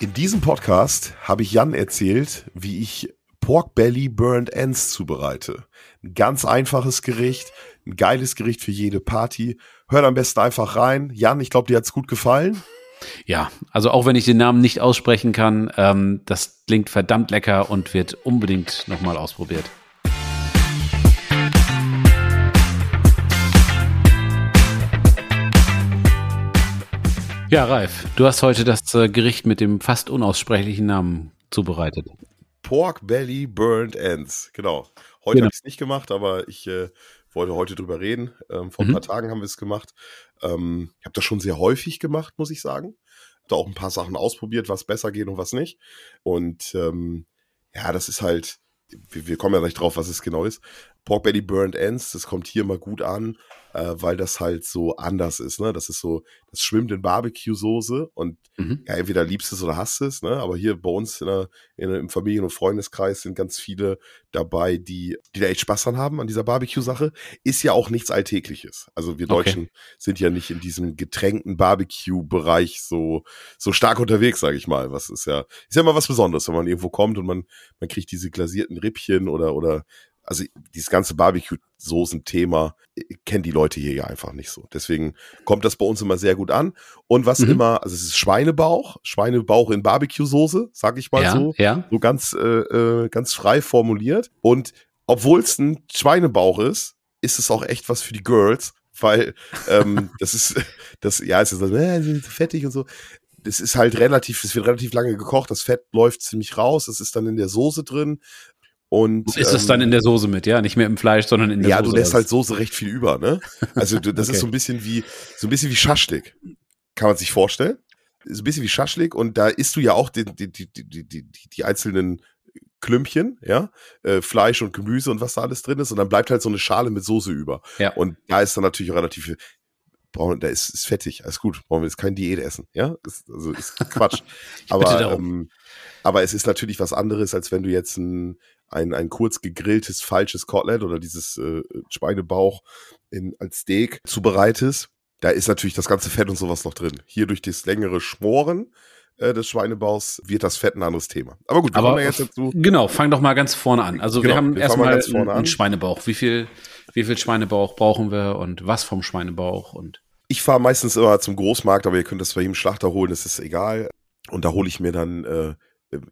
In diesem Podcast habe ich Jan erzählt, wie ich Pork Belly Burned Ends zubereite. Ein ganz einfaches Gericht, ein geiles Gericht für jede Party. Hört am besten einfach rein. Jan, ich glaube, dir hat's gut gefallen. Ja, also auch wenn ich den Namen nicht aussprechen kann, ähm, das klingt verdammt lecker und wird unbedingt nochmal ausprobiert. Ja, Ralf, du hast heute das äh, Gericht mit dem fast unaussprechlichen Namen zubereitet. Pork Belly Burned Ends. Genau. Heute genau. habe ich es nicht gemacht, aber ich äh, wollte heute drüber reden. Ähm, vor mhm. ein paar Tagen haben wir es gemacht. Ähm, ich habe das schon sehr häufig gemacht, muss ich sagen. Habe da auch ein paar Sachen ausprobiert, was besser geht und was nicht. Und ähm, ja, das ist halt, wir, wir kommen ja gleich drauf, was es genau ist. Pork Belly Burned Ends, das kommt hier mal gut an äh, weil das halt so anders ist. Ne? Das ist so, das schwimmt in Barbecue-Soße und mhm. ja, entweder liebst es oder hasst es. Ne? Aber hier bei uns in der, in, im Familien- und Freundeskreis sind ganz viele dabei, die, die da echt Spaß dran haben an dieser Barbecue-Sache. Ist ja auch nichts Alltägliches. Also wir Deutschen okay. sind ja nicht in diesem getränkten Barbecue-Bereich so, so stark unterwegs, sage ich mal. Was ist ja, ist ja mal was Besonderes, wenn man irgendwo kommt und man, man kriegt diese glasierten Rippchen oder, oder also dieses ganze Barbecue-Soßen-Thema äh, kennen die Leute hier ja einfach nicht so. Deswegen kommt das bei uns immer sehr gut an. Und was mhm. immer, also es ist Schweinebauch, Schweinebauch in Barbecue-Soße, sag ich mal ja, so. Ja. So ganz, äh, äh ganz frei formuliert. Und obwohl es ein Schweinebauch ist, ist es auch echt was für die Girls, weil ähm, das ist, das, ja, es ist so, äh, fettig und so das ist halt relativ, es wird relativ lange gekocht, das Fett läuft ziemlich raus, es ist dann in der Soße drin und, ist es ähm, dann in der Soße mit, ja? Nicht mehr im Fleisch, sondern in der ja, Soße. Ja, du lässt halt Soße recht viel über, ne? Also das okay. ist so ein bisschen wie, so ein bisschen wie Schaschlik. Kann man sich vorstellen? Ist ein bisschen wie Schaschlik und da isst du ja auch die, die, die, die, die, die einzelnen Klümpchen, ja, äh, Fleisch und Gemüse und was da alles drin ist und dann bleibt halt so eine Schale mit Soße über. Ja. Und da ist dann natürlich relativ viel, brauchen, da ist, ist fettig, alles gut, brauchen wir jetzt kein Diät essen, ja, ist, also ist Quatsch. aber, ähm, aber es ist natürlich was anderes, als wenn du jetzt ein, ein, ein kurz gegrilltes falsches Kotelett oder dieses äh, Schweinebauch in, als Steak zubereitest. Da ist natürlich das ganze Fett und sowas noch drin. Hier durch das längere Schmoren äh, des Schweinebauchs wird das Fett ein anderes Thema. Aber gut, wir Aber kommen jetzt dazu. Genau, fang doch mal ganz vorne an. Also genau, wir haben erstmal einen, einen Schweinebauch. Wie viel, wie viel Schweinebauch brauchen wir und was vom Schweinebauch und ich fahre meistens immer zum Großmarkt, aber ihr könnt das bei jedem Schlachter holen, das ist egal. Und da hole ich mir dann äh,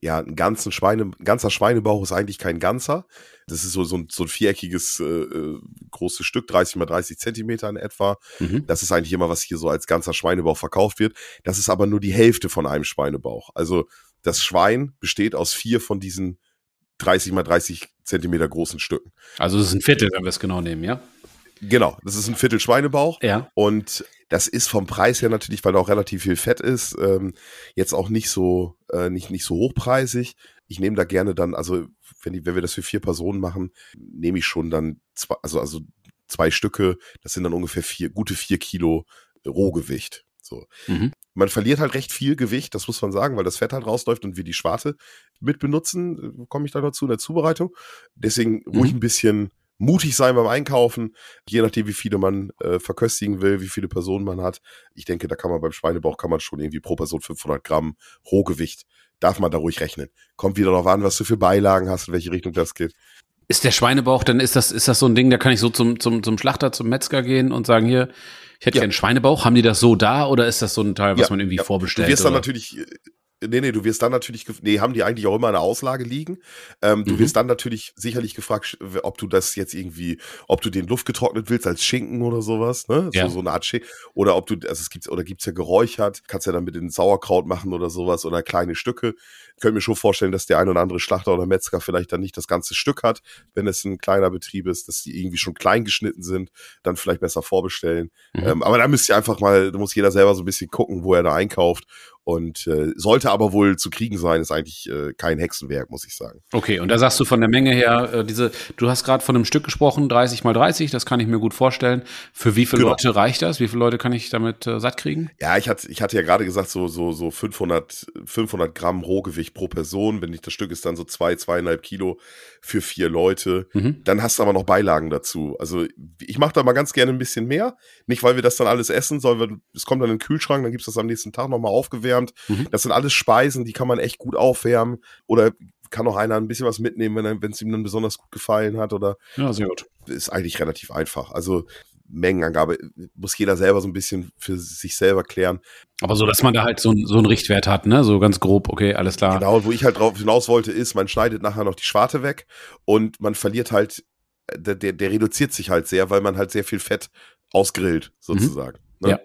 ja, ein ganzen Schweine, ein ganzer Schweinebauch ist eigentlich kein ganzer. Das ist so, so, ein, so ein viereckiges äh, äh großes Stück, 30 mal 30 Zentimeter in etwa. Mhm. Das ist eigentlich immer, was hier so als ganzer Schweinebauch verkauft wird. Das ist aber nur die Hälfte von einem Schweinebauch. Also das Schwein besteht aus vier von diesen 30 mal 30 Zentimeter großen Stücken. Also das ist ein Viertel, wenn wir es genau nehmen, ja? Genau, das ist ein Viertel Schweinebauch. Ja. Und das ist vom Preis her natürlich, weil da auch relativ viel Fett ist, ähm, jetzt auch nicht so, äh, nicht, nicht so hochpreisig. Ich nehme da gerne dann, also wenn, die, wenn wir das für vier Personen machen, nehme ich schon dann zwei, also, also zwei Stücke, das sind dann ungefähr vier, gute vier Kilo Rohgewicht. So. Mhm. Man verliert halt recht viel Gewicht, das muss man sagen, weil das Fett halt rausläuft und wir die Schwarte mit benutzen, komme ich da dazu in der Zubereitung. Deswegen ruhig mhm. ein bisschen mutig sein beim Einkaufen, je nachdem, wie viele man äh, verköstigen will, wie viele Personen man hat. Ich denke, da kann man beim Schweinebauch kann man schon irgendwie pro Person 500 Gramm Rohgewicht, darf man da ruhig rechnen. Kommt wieder darauf an, was du für Beilagen hast, in welche Richtung das geht. Ist der Schweinebauch, dann ist das, ist das so ein Ding, da kann ich so zum, zum, zum Schlachter, zum Metzger gehen und sagen, hier, ich hätte ja. gerne Schweinebauch. Haben die das so da oder ist das so ein Teil, was ja, man irgendwie ja. vorbestellt? Du wirst dann natürlich äh, Nee, nee, du wirst dann natürlich, nee, haben die eigentlich auch immer eine Auslage liegen. Ähm, du mhm. wirst dann natürlich sicherlich gefragt, ob du das jetzt irgendwie, ob du den Luft getrocknet willst als Schinken oder sowas, ne? Ja. So, so eine Art Schinken. Oder ob du, also es gibt, oder gibt's ja geräuchert, kannst ja dann mit den Sauerkraut machen oder sowas oder kleine Stücke. Ich könnte mir schon vorstellen, dass der ein oder andere Schlachter oder Metzger vielleicht dann nicht das ganze Stück hat, wenn es ein kleiner Betrieb ist, dass die irgendwie schon klein geschnitten sind, dann vielleicht besser vorbestellen. Mhm. Ähm, aber da müsst ihr einfach mal, da muss jeder selber so ein bisschen gucken, wo er da einkauft und äh, sollte aber wohl zu kriegen sein, ist eigentlich äh, kein Hexenwerk, muss ich sagen. Okay, und da sagst du von der Menge her, äh, diese, du hast gerade von einem Stück gesprochen, 30 mal 30, das kann ich mir gut vorstellen. Für wie viele genau. Leute reicht das? Wie viele Leute kann ich damit äh, satt kriegen? Ja, ich hatte, ich hatte ja gerade gesagt, so, so, so 500, 500 Gramm Rohgewicht pro Person. Wenn nicht das Stück ist dann so zwei, zweieinhalb Kilo für vier Leute. Mhm. Dann hast du aber noch Beilagen dazu. Also ich mache da mal ganz gerne ein bisschen mehr. Nicht, weil wir das dann alles essen, sondern es kommt dann in den Kühlschrank, dann gibt's das am nächsten Tag nochmal aufgewärmt aufwärmt. Mhm. Das sind alles Speisen, die kann man echt gut aufwärmen. Oder kann auch einer ein bisschen was mitnehmen, wenn es ihm dann besonders gut gefallen hat. Oder ja, sehr gut. Ist eigentlich relativ einfach. Also Mengenangabe muss jeder selber so ein bisschen für sich selber klären. Aber so, dass man da halt so, so einen Richtwert hat, ne? So ganz grob, okay, alles klar. Genau, wo ich halt drauf hinaus wollte, ist, man schneidet nachher noch die Schwarte weg und man verliert halt, der, der, der reduziert sich halt sehr, weil man halt sehr viel Fett ausgrillt, mhm. sozusagen. Mhm. Ne? Ja.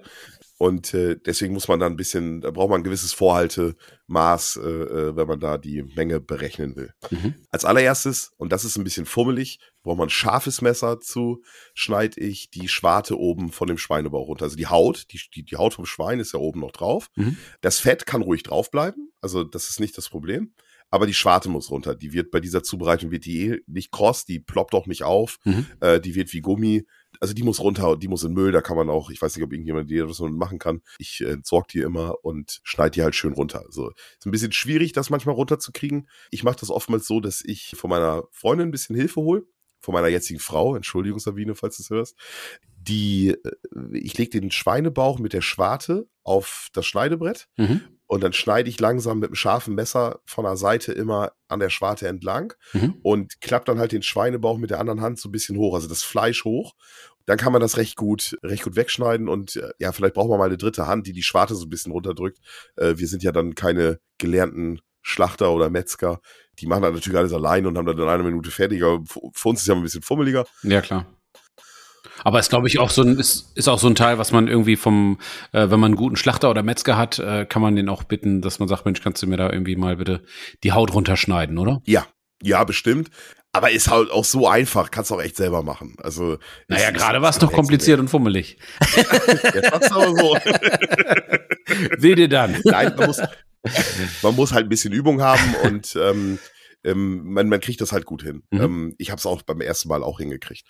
Und äh, deswegen muss man da ein bisschen, da braucht man ein gewisses Vorhaltemaß, äh, äh, wenn man da die Menge berechnen will. Mhm. Als allererstes, und das ist ein bisschen fummelig, braucht man ein scharfes Messer zu, schneide ich die Schwarte oben von dem Schweinebauch runter. Also die Haut, die, die, die Haut vom Schwein ist ja oben noch drauf. Mhm. Das Fett kann ruhig drauf bleiben, also das ist nicht das Problem. Aber die Schwarte muss runter. Die wird bei dieser Zubereitung wird die eh nicht kross, die ploppt auch nicht auf, mhm. äh, die wird wie Gummi also die muss runter, die muss in Müll, da kann man auch, ich weiß nicht, ob irgendjemand die das machen kann. Ich äh, entsorge die immer und schneide die halt schön runter. Also ist ein bisschen schwierig, das manchmal runterzukriegen. Ich mache das oftmals so, dass ich von meiner Freundin ein bisschen Hilfe hole von meiner jetzigen Frau, Entschuldigung Sabine, falls du es hörst, die, äh, ich lege den Schweinebauch mit der Schwarte auf das Schneidebrett mhm. Und dann schneide ich langsam mit einem scharfen Messer von der Seite immer an der Schwarte entlang mhm. und klappe dann halt den Schweinebauch mit der anderen Hand so ein bisschen hoch, also das Fleisch hoch dann kann man das recht gut, recht gut wegschneiden und äh, ja, vielleicht braucht man mal eine dritte Hand, die die Schwarte so ein bisschen runterdrückt. Äh, wir sind ja dann keine gelernten Schlachter oder Metzger. Die machen das natürlich alles allein und haben dann in einer Minute fertig. Aber für uns ist ja ein bisschen fummeliger. Ja, klar. Aber ist, glaube ich, auch so ein, ist, ist auch so ein Teil, was man irgendwie vom, äh, wenn man einen guten Schlachter oder Metzger hat, äh, kann man den auch bitten, dass man sagt, Mensch, kannst du mir da irgendwie mal bitte die Haut runterschneiden, oder? Ja, ja, bestimmt. Aber ist halt auch so einfach, kannst du auch echt selber machen. Also naja, gerade war es doch kompliziert und fummelig. Jetzt du aber so. Seht ihr dann? Nein, man muss, man muss halt ein bisschen Übung haben und ähm, ähm, man, man kriegt das halt gut hin. Mhm. Ähm, ich habe es auch beim ersten Mal auch hingekriegt.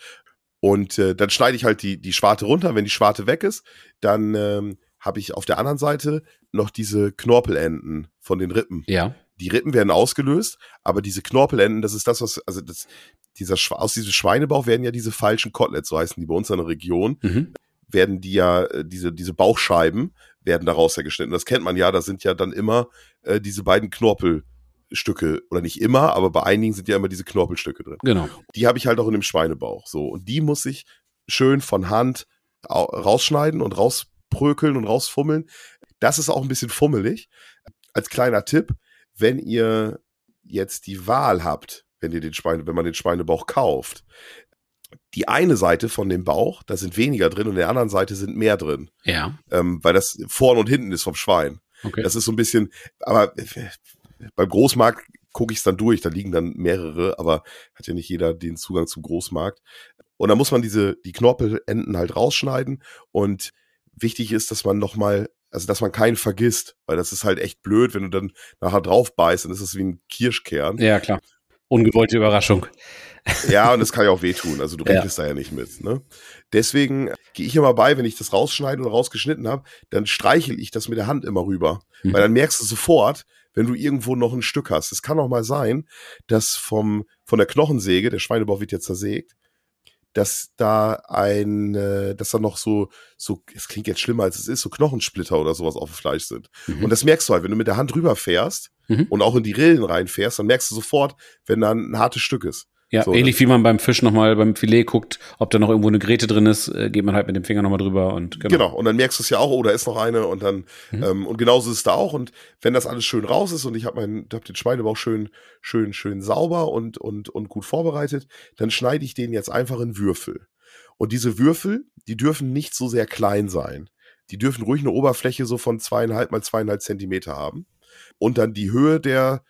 Und äh, dann schneide ich halt die, die Schwarte runter. Wenn die Schwarte weg ist, dann ähm, habe ich auf der anderen Seite noch diese Knorpelenden von den Rippen. Ja die Rippen werden ausgelöst, aber diese Knorpelenden, das ist das, was, also das, dieser, aus diesem Schweinebauch werden ja diese falschen Koteletts, so heißen die bei uns in der Region, mhm. werden die ja, äh, diese, diese Bauchscheiben werden daraus ja geschnitten. Das kennt man ja, da sind ja dann immer äh, diese beiden Knorpelstücke, oder nicht immer, aber bei einigen sind ja immer diese Knorpelstücke drin. Genau. Die habe ich halt auch in dem Schweinebauch. So. Und die muss ich schön von Hand rausschneiden und rausprökeln und rausfummeln. Das ist auch ein bisschen fummelig. Als kleiner Tipp, wenn ihr jetzt die Wahl habt, wenn ihr den Schweine, wenn man den Schweinebauch kauft, die eine Seite von dem Bauch, da sind weniger drin und der anderen Seite sind mehr drin. Ja. Ähm, weil das vorne und hinten ist vom Schwein. Okay. Das ist so ein bisschen, aber beim Großmarkt gucke ich es dann durch, da liegen dann mehrere, aber hat ja nicht jeder den Zugang zum Großmarkt. Und da muss man diese, die Knorpelenden halt rausschneiden und wichtig ist, dass man nochmal also dass man keinen vergisst, weil das ist halt echt blöd, wenn du dann nachher drauf beißt, dann ist es wie ein Kirschkern. Ja, klar. Ungewollte Überraschung. Ja, und das kann ja auch wehtun, also du rechnest ja. da ja nicht mit. Ne? Deswegen gehe ich immer bei, wenn ich das rausschneide oder rausgeschnitten habe, dann streichel ich das mit der Hand immer rüber. Mhm. Weil dann merkst du sofort, wenn du irgendwo noch ein Stück hast. Es kann auch mal sein, dass vom, von der Knochensäge, der Schweinebauch wird jetzt zersägt, dass da ein, äh, dass da noch so, so, es klingt jetzt schlimmer als es ist, so Knochensplitter oder sowas auf dem Fleisch sind. Mhm. Und das merkst du halt, wenn du mit der Hand rüberfährst mhm. und auch in die Rillen reinfährst, dann merkst du sofort, wenn da ein hartes Stück ist. Ja, so, ähnlich wie man beim Fisch nochmal beim Filet guckt, ob da noch irgendwo eine Gräte drin ist, äh, geht man halt mit dem Finger nochmal drüber und genau. Genau, und dann merkst du es ja auch, oh, da ist noch eine und dann, mhm. ähm, und genauso ist es da auch. Und wenn das alles schön raus ist und ich habe meinen, hab den Schweinebauch schön, schön, schön sauber und, und, und gut vorbereitet, dann schneide ich den jetzt einfach in Würfel. Und diese Würfel, die dürfen nicht so sehr klein sein. Die dürfen ruhig eine Oberfläche so von zweieinhalb mal zweieinhalb Zentimeter haben. Und dann die Höhe der,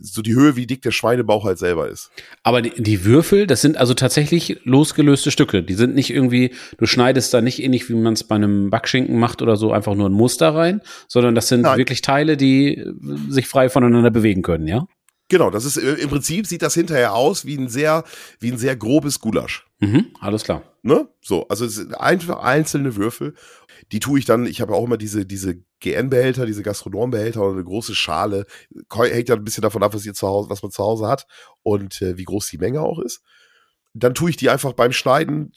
so die Höhe, wie dick der Schweinebauch halt selber ist. Aber die, die, Würfel, das sind also tatsächlich losgelöste Stücke. Die sind nicht irgendwie, du schneidest da nicht ähnlich, wie man es bei einem Backschinken macht oder so, einfach nur ein Muster rein, sondern das sind Nein. wirklich Teile, die sich frei voneinander bewegen können, ja? Genau, das ist im Prinzip sieht das hinterher aus wie ein sehr, wie ein sehr grobes Gulasch. Mhm, alles klar. Ne? So, also es sind einfach einzelne Würfel. Die tue ich dann, ich habe ja auch immer diese, diese GN-Behälter, diese Gastronombehälter oder eine große Schale. Hängt ja ein bisschen davon ab, was ihr zu Hause, was man zu Hause hat und äh, wie groß die Menge auch ist. dann tue ich die einfach beim Schneiden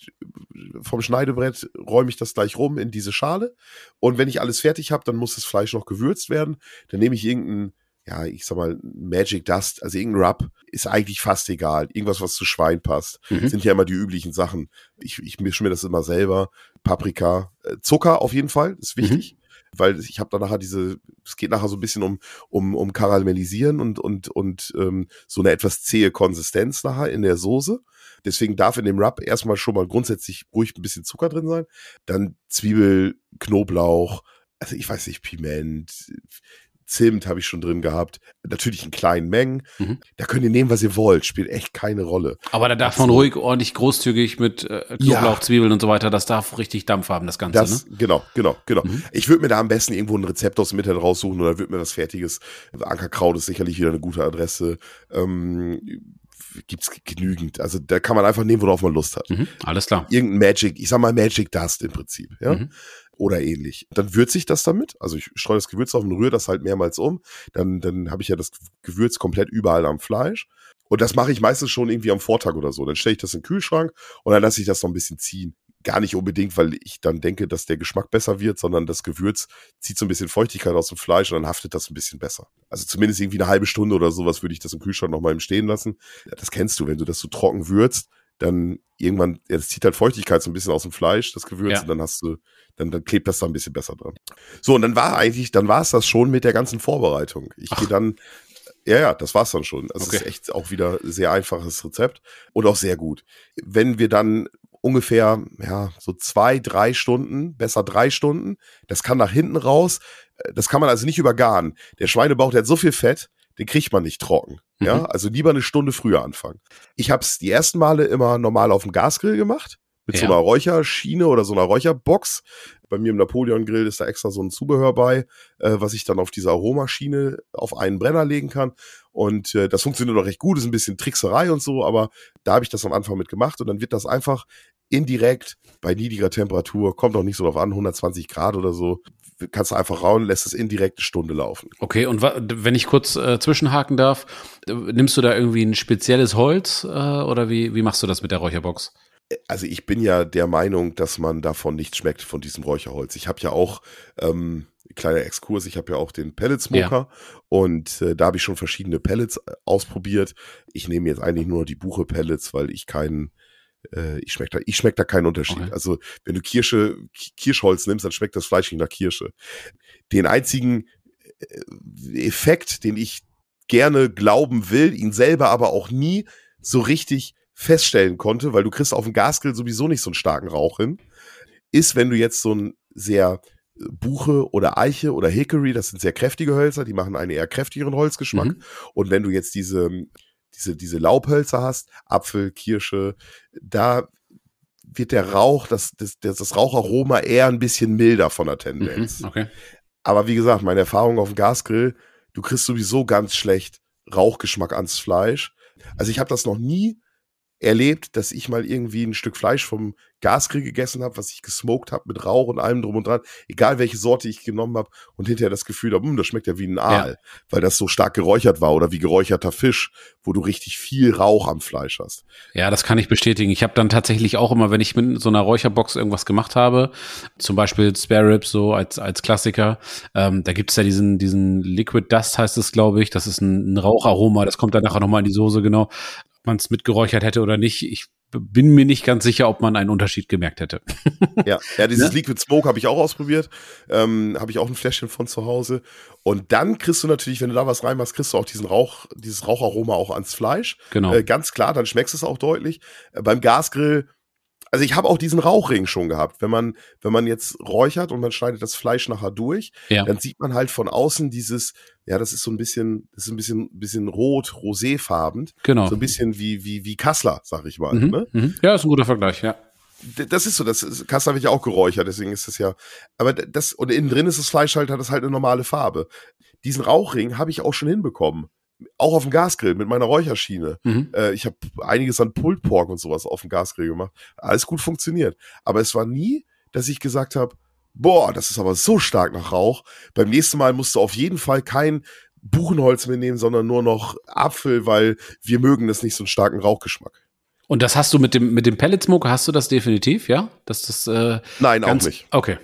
vom Schneidebrett, räume ich das gleich rum in diese Schale. Und wenn ich alles fertig habe, dann muss das Fleisch noch gewürzt werden. Dann nehme ich irgendeinen ja, ich sag mal, Magic Dust, also irgendein Rub, ist eigentlich fast egal. Irgendwas, was zu Schwein passt. Mhm. Sind ja immer die üblichen Sachen. Ich, ich mische mir das immer selber. Paprika, äh, Zucker auf jeden Fall, ist wichtig. Mhm. Weil ich habe da nachher diese, es geht nachher so ein bisschen um, um, um Karamellisieren und, und, und ähm, so eine etwas zähe Konsistenz nachher in der Soße. Deswegen darf in dem Rub erstmal schon mal grundsätzlich ruhig ein bisschen Zucker drin sein. Dann Zwiebel, Knoblauch, also ich weiß nicht, Piment, Zimt habe ich schon drin gehabt. Natürlich in kleinen Mengen. Mhm. Da könnt ihr nehmen, was ihr wollt. Spielt echt keine Rolle. Aber da darf man ruhig ordentlich großzügig mit äh, Knoblauch, ja. Zwiebeln und so weiter. Das darf richtig Dampf haben, das Ganze. Das, ne? Genau, genau, genau. Mhm. Ich würde mir da am besten irgendwo ein Rezept aus dem Internet raussuchen oder würde mir was Fertiges. Ankerkraut ist sicherlich wieder eine gute Adresse. Ähm, gibt's genügend. Also da kann man einfach nehmen, worauf man Lust hat. Mhm, alles klar. Irgendein Magic, ich sag mal Magic Dust im Prinzip, ja. Mhm oder ähnlich. Dann würze ich das damit. Also ich streue das Gewürz auf und rühre das halt mehrmals um. Dann, dann habe ich ja das Gewürz komplett überall am Fleisch. Und das mache ich meistens schon irgendwie am Vortag oder so. Dann stelle ich das in den Kühlschrank und dann lasse ich das noch ein bisschen ziehen. Gar nicht unbedingt, weil ich dann denke, dass der Geschmack besser wird, sondern das Gewürz zieht so ein bisschen Feuchtigkeit aus dem Fleisch und dann haftet das ein bisschen besser. Also zumindest irgendwie eine halbe Stunde oder sowas würde ich das im Kühlschrank noch mal im Stehen lassen. Das kennst du, wenn du das so trocken würzt, dann irgendwann, ja, das zieht halt Feuchtigkeit so ein bisschen aus dem Fleisch, das Gewürz, ja. und dann hast du, dann, dann klebt das da ein bisschen besser dran. So, und dann war eigentlich, dann war es das schon mit der ganzen Vorbereitung. Ich gehe dann, ja, ja, das war's dann schon. Das okay. ist echt auch wieder sehr einfaches Rezept und auch sehr gut. Wenn wir dann ungefähr, ja, so zwei, drei Stunden, besser drei Stunden, das kann nach hinten raus, das kann man also nicht übergaren. Der Schweinebauch, der hat so viel Fett, den kriegt man nicht trocken. Mhm. Ja, also lieber eine Stunde früher anfangen. Ich habe es die ersten Male immer normal auf dem Gasgrill gemacht. Mit ja. so einer Räucherschiene oder so einer Räucherbox. Bei mir im Napoleon-Grill ist da extra so ein Zubehör bei, äh, was ich dann auf dieser Aromaschiene auf einen Brenner legen kann. Und äh, das funktioniert auch recht gut, ist ein bisschen Trickserei und so, aber da habe ich das am Anfang mit gemacht und dann wird das einfach indirekt bei niedriger Temperatur, kommt auch nicht so drauf an, 120 Grad oder so, kannst du einfach rauen, lässt es indirekt eine Stunde laufen. Okay, und wenn ich kurz äh, zwischenhaken darf, nimmst du da irgendwie ein spezielles Holz äh, oder wie, wie machst du das mit der Räucherbox? Also ich bin ja der Meinung, dass man davon nichts schmeckt, von diesem Räucherholz. Ich habe ja auch, ähm, kleiner Exkurs, ich habe ja auch den Pellet Smoker ja. und äh, da habe ich schon verschiedene Pellets äh, ausprobiert. Ich nehme jetzt eigentlich nur die Buche Pellets, weil ich keinen äh, ich schmecke da, ich schmeck da keinen Unterschied. Okay. Also wenn du Kirsche, Kirschholz nimmst, dann schmeckt das Fleisch nicht nach Kirsche. Den einzigen äh, Effekt, den ich gerne glauben will, ihn selber aber auch nie so richtig feststellen konnte, weil du kriegst auf dem Gasgrill sowieso nicht so einen starken Rauch hin, ist, wenn du jetzt so ein sehr äh, Buche oder Eiche oder Hickory, das sind sehr kräftige Hölzer, die machen einen eher kräftigeren Holzgeschmack. Mhm. Und wenn du jetzt diese diese, diese Laubhölzer hast, Apfel, Kirsche, da wird der Rauch, das, das, das Raucharoma eher ein bisschen milder von der Tendenz. Mhm, okay. Aber wie gesagt, meine Erfahrung auf dem Gasgrill, du kriegst sowieso ganz schlecht Rauchgeschmack ans Fleisch. Also ich habe das noch nie erlebt, dass ich mal irgendwie ein Stück Fleisch vom Gasgrill gegessen habe, was ich gesmoked habe mit Rauch und allem drum und dran, egal welche Sorte ich genommen habe und hinterher das Gefühl habe, hm, das schmeckt ja wie ein Aal, ja. weil das so stark geräuchert war oder wie geräucherter Fisch, wo du richtig viel Rauch am Fleisch hast. Ja, das kann ich bestätigen. Ich habe dann tatsächlich auch immer, wenn ich mit so einer Räucherbox irgendwas gemacht habe, zum Beispiel Spare Ribs so als als Klassiker, ähm, da gibt's ja diesen diesen Liquid Dust heißt es, glaube ich. Das ist ein, ein Raucharoma. Das kommt dann nachher nochmal in die Soße genau man es mitgeräuchert hätte oder nicht. Ich bin mir nicht ganz sicher, ob man einen Unterschied gemerkt hätte. ja, ja, dieses ja? Liquid Smoke habe ich auch ausprobiert. Ähm, habe ich auch ein Fläschchen von zu Hause. Und dann kriegst du natürlich, wenn du da was reinmachst, kriegst du auch diesen Rauch, dieses Raucharoma auch ans Fleisch. Genau. Äh, ganz klar, dann schmeckst du es auch deutlich. Äh, beim Gasgrill also ich habe auch diesen Rauchring schon gehabt. Wenn man, wenn man jetzt räuchert und man schneidet das Fleisch nachher durch, ja. dann sieht man halt von außen dieses, ja, das ist so ein bisschen, das ist ein bisschen, bisschen rot, roséfarben. Genau. So ein bisschen wie, wie, wie Kassler, sag ich mal. Mhm, ne? Mhm. Ja, ist ein guter Vergleich, ja. Das ist so, das ist, Kassler wird ja auch geräuchert, deswegen ist das ja, aber das, und innen drin ist das Fleisch halt, hat das halt eine normale Farbe. Diesen Rauchring habe ich auch schon hinbekommen auch auf dem Gasgrill mit meiner Räucherschiene. Mhm. Äh, ich habe einiges an Pulled Pork und sowas auf dem Gasgrill gemacht. Alles gut funktioniert. Aber es war nie, dass ich gesagt habe, boah, das ist aber so stark nach Rauch. Beim nächsten Mal musst du auf jeden Fall kein Buchenholz mitnehmen, sondern nur noch Apfel, weil wir mögen das nicht so einen starken Rauchgeschmack. Und das hast du mit dem, mit dem Pellet Smoker, hast du das definitiv, ja? Dass das, äh, Nein, auch nicht. Okay.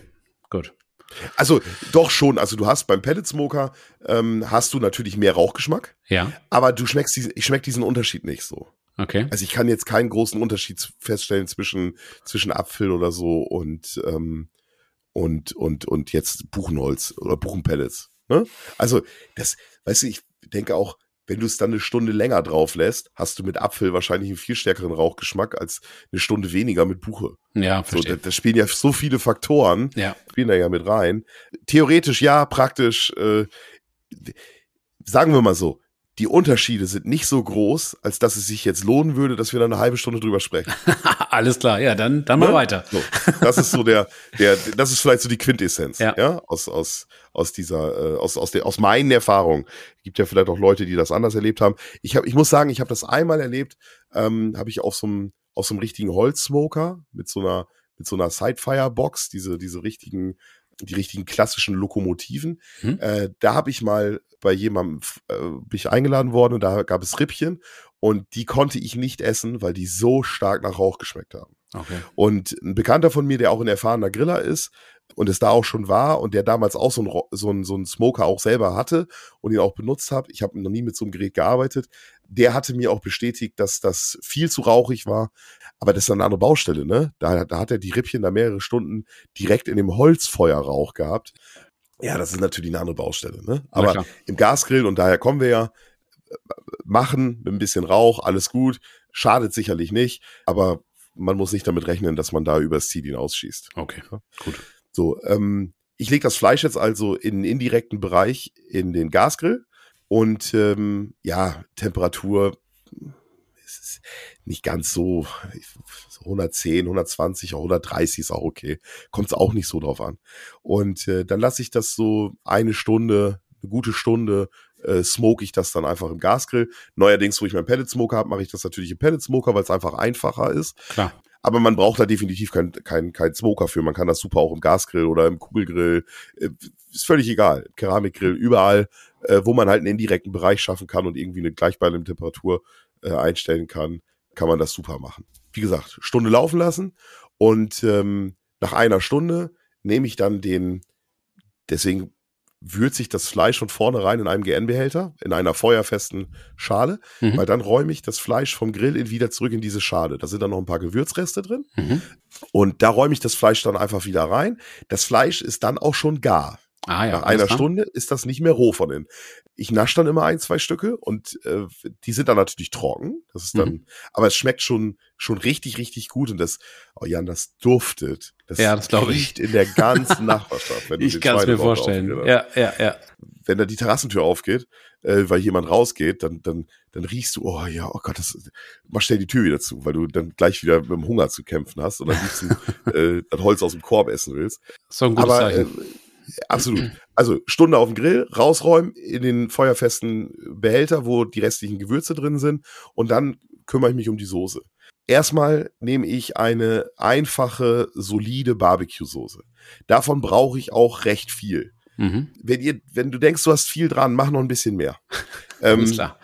Also doch schon. Also du hast beim Pellet Smoker ähm, hast du natürlich mehr Rauchgeschmack. Ja. Aber du schmeckst diesen, ich schmeck diesen Unterschied nicht so. Okay. Also ich kann jetzt keinen großen Unterschied feststellen zwischen zwischen Apfel oder so und ähm, und und und jetzt Buchenholz oder Buchenpellets. Ne? Also das, weißt du, ich denke auch, wenn du es dann eine Stunde länger drauf lässt, hast du mit Apfel wahrscheinlich einen viel stärkeren Rauchgeschmack als eine Stunde weniger mit Buche. Ja, verstehe. So, da, da spielen ja so viele Faktoren, ja. spielen da ja mit rein. Theoretisch ja, praktisch, äh, sagen wir mal so, die Unterschiede sind nicht so groß, als dass es sich jetzt lohnen würde, dass wir da eine halbe Stunde drüber sprechen. Alles klar, ja, dann, dann mal ne? weiter. So, das ist so der, der, das ist vielleicht so die Quintessenz, ja, ja aus, aus, aus dieser, äh, aus, aus, der, aus meinen Erfahrungen. Gibt ja vielleicht auch Leute, die das anders erlebt haben. Ich habe, ich muss sagen, ich habe das einmal erlebt, ähm, habe ich auf so einem, auf so einem richtigen Holzsmoker mit so einer, mit so einer Sidefire-Box, diese, diese richtigen, die richtigen klassischen Lokomotiven. Hm. Äh, da habe ich mal bei jemandem äh, bin ich eingeladen worden und da gab es Rippchen und die konnte ich nicht essen, weil die so stark nach Rauch geschmeckt haben. Okay. Und ein Bekannter von mir, der auch ein erfahrener Griller ist und es da auch schon war und der damals auch so ein, so ein, so ein Smoker auch selber hatte und ihn auch benutzt hat, ich habe noch nie mit so einem Gerät gearbeitet, der hatte mir auch bestätigt, dass das viel zu rauchig war. Aber das ist eine andere Baustelle, ne? Da, da hat er die Rippchen da mehrere Stunden direkt in dem Holzfeuerrauch gehabt. Ja, das ist natürlich eine andere Baustelle, ne? Aber im Gasgrill, und daher kommen wir ja, machen mit ein bisschen Rauch, alles gut, schadet sicherlich nicht, aber man muss nicht damit rechnen, dass man da übers Ziel hinausschießt. Okay, gut. So, ähm, ich lege das Fleisch jetzt also in den indirekten Bereich in den Gasgrill und ähm, ja, Temperatur ist nicht ganz so 110, 120, 130 ist auch okay. Kommt es auch nicht so drauf an. Und äh, dann lasse ich das so eine Stunde, eine gute Stunde äh, smoke ich das dann einfach im Gasgrill. Neuerdings, wo ich meinen Pellet Smoker habe, mache ich das natürlich im Pellet Smoker, weil es einfach einfacher ist. Klar. Aber man braucht da definitiv kein, kein, kein Smoker für. Man kann das super auch im Gasgrill oder im Kugelgrill. Äh, ist völlig egal. Keramikgrill, überall, äh, wo man halt einen indirekten Bereich schaffen kann und irgendwie eine gleichbleibende Temperatur äh, einstellen kann, kann man das super machen. Wie gesagt, Stunde laufen lassen und ähm, nach einer Stunde nehme ich dann den, deswegen würze ich das Fleisch von vornherein in einem GN-Behälter, in einer feuerfesten Schale, mhm. weil dann räume ich das Fleisch vom Grill in, wieder zurück in diese Schale. Da sind dann noch ein paar Gewürzreste drin. Mhm. Und da räume ich das Fleisch dann einfach wieder rein. Das Fleisch ist dann auch schon gar. Ah, ja, Nach einer Stunde ist das nicht mehr roh von innen. Ich nasche dann immer ein, zwei Stücke und äh, die sind dann natürlich trocken. Das ist dann, mhm. aber es schmeckt schon schon richtig, richtig gut und das, oh Jan, das duftet. Das ja, das glaube ich. in der ganzen Nachbarschaft. Wenn ich kann es mir vorstellen. Ja, ja, ja. Wenn da die Terrassentür aufgeht, äh, weil jemand rausgeht, dann, dann, dann riechst du, oh ja, oh Gott, das, mach schnell die Tür wieder zu, weil du dann gleich wieder mit dem Hunger zu kämpfen hast oder liebsten äh, das Holz aus dem Korb essen willst. So ein gutes Aber, Zeichen. Äh, Absolut. Also Stunde auf dem Grill, rausräumen in den feuerfesten Behälter, wo die restlichen Gewürze drin sind und dann kümmere ich mich um die Soße. Erstmal nehme ich eine einfache, solide Barbecue-Soße. Davon brauche ich auch recht viel. Mhm. Wenn, ihr, wenn du denkst, du hast viel dran, mach noch ein bisschen mehr. ähm, klar.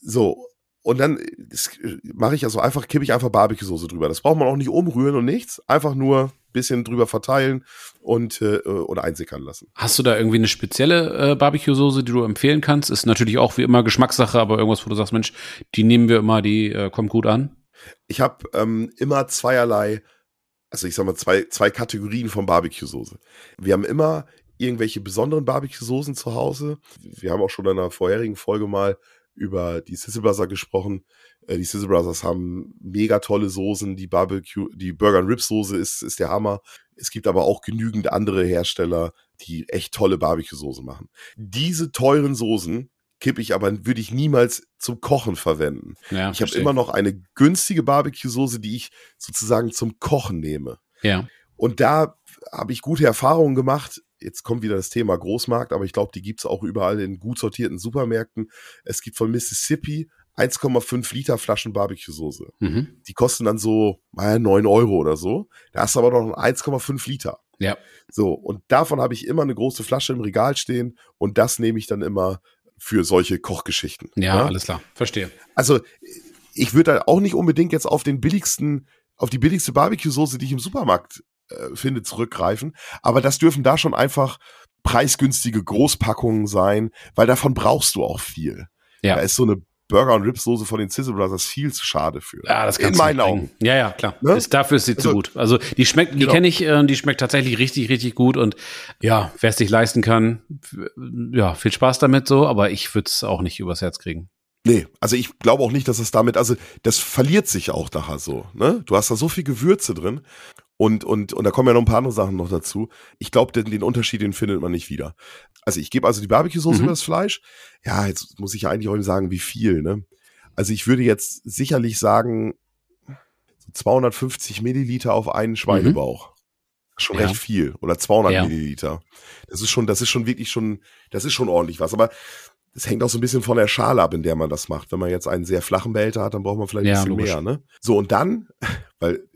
So, und dann mache ich also einfach, kippe ich einfach Barbecue-Soße drüber. Das braucht man auch nicht umrühren und nichts. Einfach nur bisschen drüber verteilen und äh, oder einsickern lassen. Hast du da irgendwie eine spezielle äh, Barbecue-Soße, die du empfehlen kannst? Ist natürlich auch wie immer Geschmackssache, aber irgendwas, wo du sagst, Mensch, die nehmen wir immer, die äh, kommt gut an. Ich habe ähm, immer zweierlei, also ich sag mal zwei, zwei Kategorien von Barbecue-Soße. Wir haben immer irgendwelche besonderen Barbecue-Soßen zu Hause. Wir haben auch schon in einer vorherigen Folge mal über die Sizzle Brothers gesprochen. Äh, die Sizzle Brothers haben mega tolle Soßen. Die Barbecue, die Burger and Rib Soße ist, ist der Hammer. Es gibt aber auch genügend andere Hersteller, die echt tolle Barbecue-Soßen machen. Diese teuren Soßen kippe ich aber, würde ich niemals zum Kochen verwenden. Ja, ich habe immer noch eine günstige Barbecue-Soße, die ich sozusagen zum Kochen nehme. Ja. Und da habe ich gute Erfahrungen gemacht jetzt kommt wieder das Thema Großmarkt, aber ich glaube, die gibt es auch überall in gut sortierten Supermärkten. Es gibt von Mississippi 1,5 Liter Flaschen Barbecue-Soße. Mhm. Die kosten dann so naja, 9 Euro oder so. Da hast du aber noch 1,5 Liter. Ja. So, und davon habe ich immer eine große Flasche im Regal stehen und das nehme ich dann immer für solche Kochgeschichten. Ja, ja? alles klar. Verstehe. Also ich würde da auch nicht unbedingt jetzt auf den billigsten, auf die billigste Barbecue-Soße, die ich im Supermarkt äh, finde, zurückgreifen. Aber das dürfen da schon einfach preisgünstige Großpackungen sein, weil davon brauchst du auch viel. Ja. Da ist so eine Burger- und Ripsoße von den Sizzle Brothers viel zu schade für. Ja, das kannst In meinen Augen. Ja, ja, klar. Ne? Ist, dafür ist sie also, zu gut. Also die schmeckt, die genau. kenne ich, äh, die schmeckt tatsächlich richtig, richtig gut und ja, wer es sich leisten kann, ja, viel Spaß damit so, aber ich würde es auch nicht übers Herz kriegen. Nee, also ich glaube auch nicht, dass es damit, also das verliert sich auch nachher so. Ne? Du hast da so viel Gewürze drin und, und, und da kommen ja noch ein paar andere Sachen noch dazu. Ich glaube, den, den Unterschied, den findet man nicht wieder. Also ich gebe also die Barbecue-Soße mhm. über das Fleisch. Ja, jetzt muss ich ja eigentlich auch sagen, wie viel, ne? Also ich würde jetzt sicherlich sagen, 250 Milliliter auf einen. Schweinebauch. Mhm. Schon ja. recht viel. Oder 200 ja. Milliliter. Das ist schon, das ist schon wirklich schon, das ist schon ordentlich was. Aber das hängt auch so ein bisschen von der Schale ab, in der man das macht. Wenn man jetzt einen sehr flachen Behälter hat, dann braucht man vielleicht ein bisschen logisch. mehr, ne? So, und dann, weil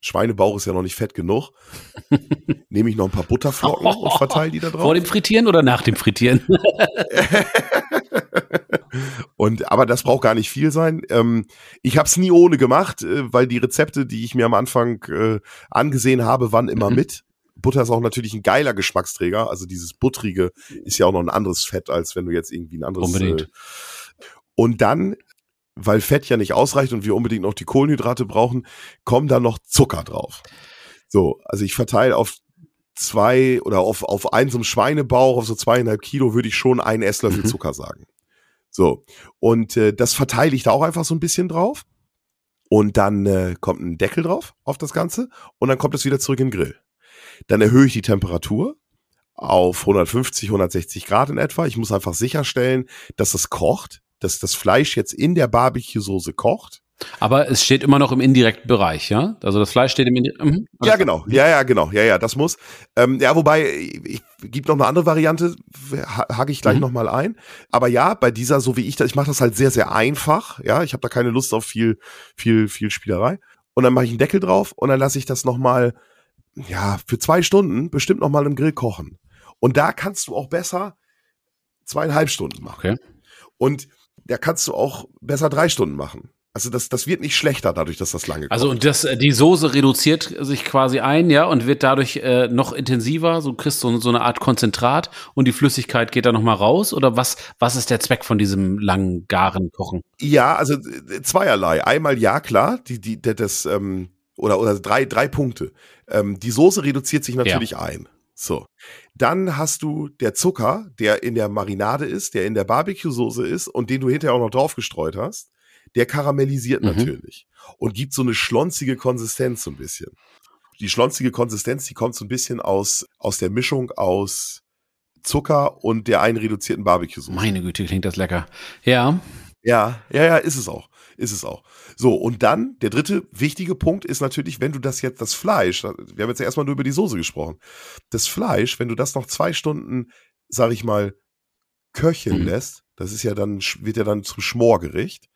Schweinebauch ist ja noch nicht fett genug. Nehme ich noch ein paar Butterflocken und verteile die da drauf. Vor dem Frittieren oder nach dem Frittieren? und aber das braucht gar nicht viel sein. Ähm, ich habe es nie ohne gemacht, äh, weil die Rezepte, die ich mir am Anfang äh, angesehen habe, waren immer mhm. mit. Butter ist auch natürlich ein geiler Geschmacksträger. Also dieses buttrige ist ja auch noch ein anderes Fett, als wenn du jetzt irgendwie ein anderes. Unbedingt. Äh, und dann weil Fett ja nicht ausreicht und wir unbedingt noch die Kohlenhydrate brauchen, kommen da noch Zucker drauf. So, also ich verteile auf zwei oder auf, auf einen so Schweinebauch, auf so zweieinhalb Kilo, würde ich schon einen Esslöffel mhm. Zucker sagen. So, und äh, das verteile ich da auch einfach so ein bisschen drauf. Und dann äh, kommt ein Deckel drauf auf das Ganze und dann kommt es wieder zurück in den Grill. Dann erhöhe ich die Temperatur auf 150, 160 Grad in etwa. Ich muss einfach sicherstellen, dass es kocht dass das Fleisch jetzt in der Barbecue-Soße kocht. Aber es steht immer noch im indirekten Bereich, ja? Also das Fleisch steht im indirekten. Mhm. Ja, genau. Ja, ja, genau. Ja, ja, das muss. Ähm, ja, wobei, ich, ich gibt noch eine andere Variante, hake ich gleich mhm. nochmal ein. Aber ja, bei dieser, so wie ich das, ich mache das halt sehr, sehr einfach. Ja, ich habe da keine Lust auf viel, viel, viel Spielerei. Und dann mache ich einen Deckel drauf und dann lasse ich das nochmal, ja, für zwei Stunden bestimmt nochmal im Grill kochen. Und da kannst du auch besser zweieinhalb Stunden machen. Okay. Und da kannst du auch besser drei Stunden machen. Also das, das wird nicht schlechter dadurch, dass das lange. Also und das, äh, die Soße reduziert sich quasi ein, ja, und wird dadurch äh, noch intensiver. So kriegst du so eine Art Konzentrat und die Flüssigkeit geht da noch mal raus. Oder was, was ist der Zweck von diesem langen garen Kochen? Ja, also äh, zweierlei. Einmal ja klar, die, die, das ähm, oder oder drei drei Punkte. Ähm, die Soße reduziert sich natürlich ja. ein. So. Dann hast du der Zucker, der in der Marinade ist, der in der Barbecue-Soße ist und den du hinterher auch noch draufgestreut hast. Der karamellisiert mhm. natürlich und gibt so eine schlonzige Konsistenz so ein bisschen. Die schlonzige Konsistenz, die kommt so ein bisschen aus, aus der Mischung aus Zucker und der einen reduzierten Barbecue-Soße. Meine Güte, klingt das lecker. Ja. Ja, ja, ja, ist es auch. Ist es auch. So, und dann, der dritte wichtige Punkt ist natürlich, wenn du das jetzt, das Fleisch, wir haben jetzt ja erstmal nur über die Soße gesprochen, das Fleisch, wenn du das noch zwei Stunden, sag ich mal, köcheln mhm. lässt, das ist ja dann, wird ja dann zum Schmorgericht,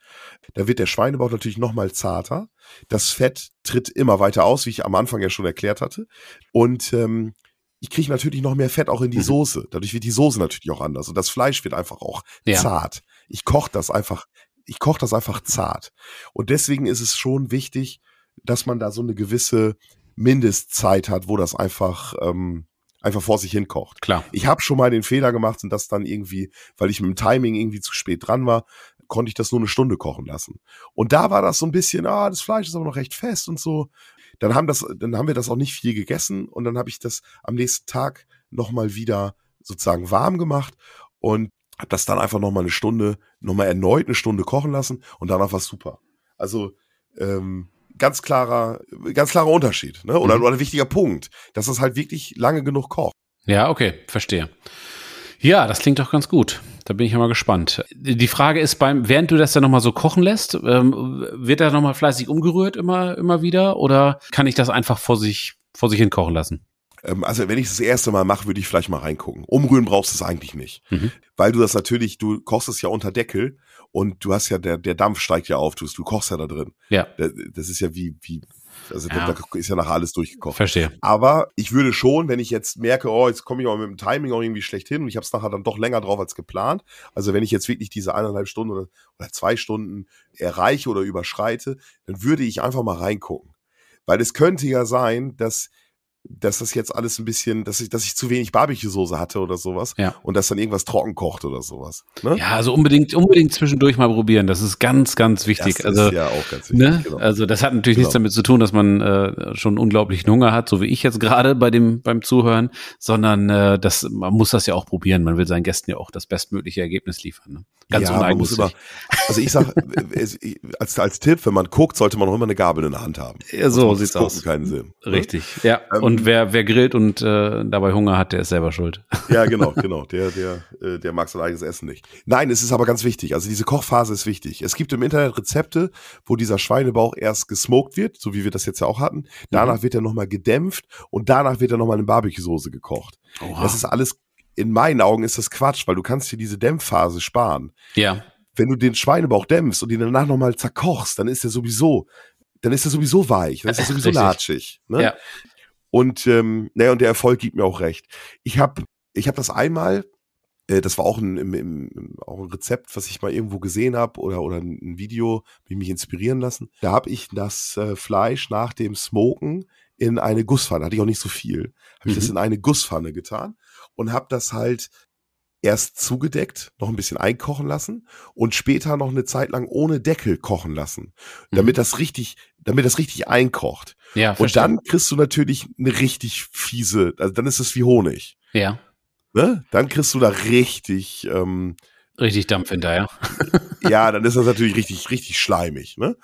da wird der Schweinebauch natürlich noch mal zarter. Das Fett tritt immer weiter aus, wie ich am Anfang ja schon erklärt hatte. Und ähm, ich kriege natürlich noch mehr Fett auch in die mhm. Soße. Dadurch wird die Soße natürlich auch anders. Und das Fleisch wird einfach auch ja. zart. Ich koche das einfach ich koche das einfach zart. Und deswegen ist es schon wichtig, dass man da so eine gewisse Mindestzeit hat, wo das einfach ähm, einfach vor sich hin kocht. Klar. Ich habe schon mal den Fehler gemacht und das dann irgendwie, weil ich mit dem Timing irgendwie zu spät dran war, konnte ich das nur eine Stunde kochen lassen. Und da war das so ein bisschen, ah, das Fleisch ist aber noch recht fest und so. Dann haben das, dann haben wir das auch nicht viel gegessen und dann habe ich das am nächsten Tag nochmal wieder sozusagen warm gemacht und hab das dann einfach noch mal eine Stunde, noch mal erneut eine Stunde kochen lassen und danach war super. Also ähm, ganz klarer, ganz klarer Unterschied, ne? Oder, mhm. oder ein wichtiger Punkt, dass es halt wirklich lange genug kocht. Ja, okay, verstehe. Ja, das klingt doch ganz gut. Da bin ich ja mal gespannt. Die Frage ist beim, während du das dann nochmal so kochen lässt, ähm, wird da nochmal fleißig umgerührt immer, immer wieder? Oder kann ich das einfach vor sich, vor sich hin kochen lassen? Ähm, also wenn ich das erste Mal mache, würde ich vielleicht mal reingucken. Umrühren brauchst du es eigentlich nicht. Mhm. Weil du das natürlich, du kochst es ja unter Deckel und du hast ja, der, der Dampf steigt ja auf, du, du kochst ja da drin. Ja. Das, ist ja wie, wie, Also ja. da ist ja nachher alles durchgekocht. Verstehe. Aber ich würde schon, wenn ich jetzt merke, oh, jetzt komme ich auch mit dem Timing auch irgendwie schlecht hin und ich habe es nachher dann doch länger drauf als geplant. Also wenn ich jetzt wirklich diese eineinhalb Stunden oder, oder zwei Stunden erreiche oder überschreite, dann würde ich einfach mal reingucken. Weil es könnte ja sein, dass dass das jetzt alles ein bisschen, dass ich, dass ich zu wenig Barbecue-Soße hatte oder sowas. Ja. Und dass dann irgendwas trocken kocht oder sowas. Ne? Ja, also unbedingt, unbedingt zwischendurch mal probieren. Das ist ganz, ganz wichtig. Das also, ist ja auch ganz wichtig. Ne? Genau. Also das hat natürlich genau. nichts damit zu tun, dass man äh, schon unglaublichen Hunger hat, so wie ich jetzt gerade bei dem beim Zuhören, sondern äh, das, man muss das ja auch probieren. Man will seinen Gästen ja auch das bestmögliche Ergebnis liefern. Ne? Ganz ja, man muss immer, Also ich sag, als, als Tipp, wenn man guckt, sollte man auch immer eine Gabel in der Hand haben. Ja, so sieht's aus. keinen Sinn. Ne? Richtig. Ja. Ähm, und wer, wer grillt und äh, dabei Hunger hat, der ist selber schuld. Ja, genau, genau. Der, der, äh, der mag sein eigenes Essen nicht. Nein, es ist aber ganz wichtig. Also diese Kochphase ist wichtig. Es gibt im Internet Rezepte, wo dieser Schweinebauch erst gesmoked wird, so wie wir das jetzt ja auch hatten. Danach mhm. wird er nochmal gedämpft und danach wird er nochmal in Barbecue-Soße gekocht. Oha. Das ist alles, in meinen Augen ist das Quatsch, weil du kannst dir diese Dämpfphase sparen. Ja. Wenn du den Schweinebauch dämpfst und ihn danach nochmal zerkochst, dann ist er sowieso dann ist er sowieso weich, dann ist er sowieso Richtig. latschig. Ne? Ja. Und ähm, naja, und der Erfolg gibt mir auch recht. Ich habe ich hab das einmal, äh, das war auch ein, im, im, auch ein Rezept, was ich mal irgendwo gesehen habe oder, oder ein Video, wie mich inspirieren lassen. Da habe ich das äh, Fleisch nach dem Smoken in eine Gusspfanne, hatte ich auch nicht so viel, habe ich das mhm. in eine Gusspfanne getan und habe das halt erst zugedeckt, noch ein bisschen einkochen lassen und später noch eine Zeit lang ohne Deckel kochen lassen, damit mhm. das richtig, damit das richtig einkocht. Ja, und dann kriegst du natürlich eine richtig fiese, also dann ist es wie Honig. Ja. Ne? Dann kriegst du da richtig, ähm, richtig Dampf hinterher. ja, dann ist das natürlich richtig, richtig schleimig. Ne?